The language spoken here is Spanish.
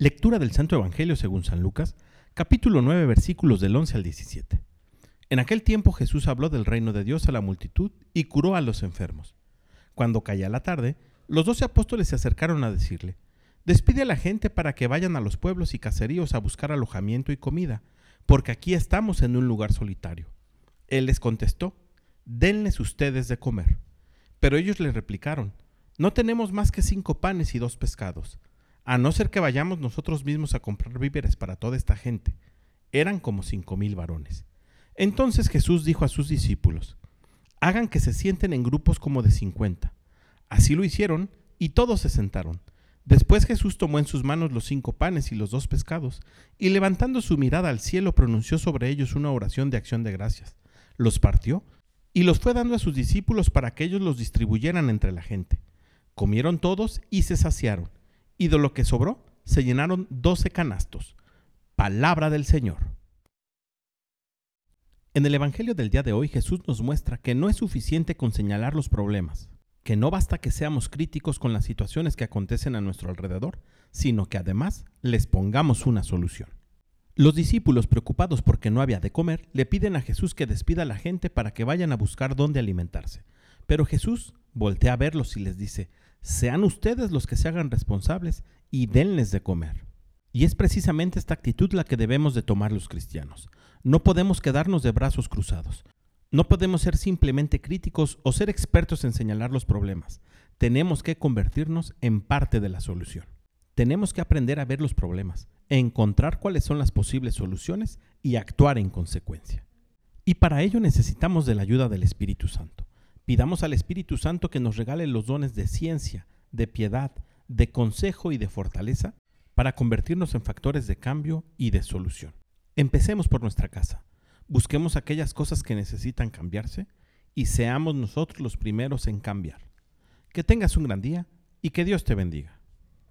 Lectura del Santo Evangelio según San Lucas, capítulo 9, versículos del 11 al 17. En aquel tiempo Jesús habló del reino de Dios a la multitud y curó a los enfermos. Cuando caía la tarde, los doce apóstoles se acercaron a decirle, Despide a la gente para que vayan a los pueblos y caseríos a buscar alojamiento y comida, porque aquí estamos en un lugar solitario. Él les contestó, Denles ustedes de comer. Pero ellos le replicaron, No tenemos más que cinco panes y dos pescados a no ser que vayamos nosotros mismos a comprar víveres para toda esta gente. Eran como cinco mil varones. Entonces Jesús dijo a sus discípulos, hagan que se sienten en grupos como de cincuenta. Así lo hicieron y todos se sentaron. Después Jesús tomó en sus manos los cinco panes y los dos pescados, y levantando su mirada al cielo pronunció sobre ellos una oración de acción de gracias. Los partió y los fue dando a sus discípulos para que ellos los distribuyeran entre la gente. Comieron todos y se saciaron y de lo que sobró se llenaron doce canastos. Palabra del Señor. En el Evangelio del día de hoy Jesús nos muestra que no es suficiente con señalar los problemas, que no basta que seamos críticos con las situaciones que acontecen a nuestro alrededor, sino que además les pongamos una solución. Los discípulos, preocupados porque no había de comer, le piden a Jesús que despida a la gente para que vayan a buscar dónde alimentarse. Pero Jesús voltea a verlos y les dice, sean ustedes los que se hagan responsables y denles de comer. Y es precisamente esta actitud la que debemos de tomar los cristianos. No podemos quedarnos de brazos cruzados. No podemos ser simplemente críticos o ser expertos en señalar los problemas. Tenemos que convertirnos en parte de la solución. Tenemos que aprender a ver los problemas, encontrar cuáles son las posibles soluciones y actuar en consecuencia. Y para ello necesitamos de la ayuda del Espíritu Santo. Pidamos al Espíritu Santo que nos regale los dones de ciencia, de piedad, de consejo y de fortaleza para convertirnos en factores de cambio y de solución. Empecemos por nuestra casa. Busquemos aquellas cosas que necesitan cambiarse y seamos nosotros los primeros en cambiar. Que tengas un gran día y que Dios te bendiga.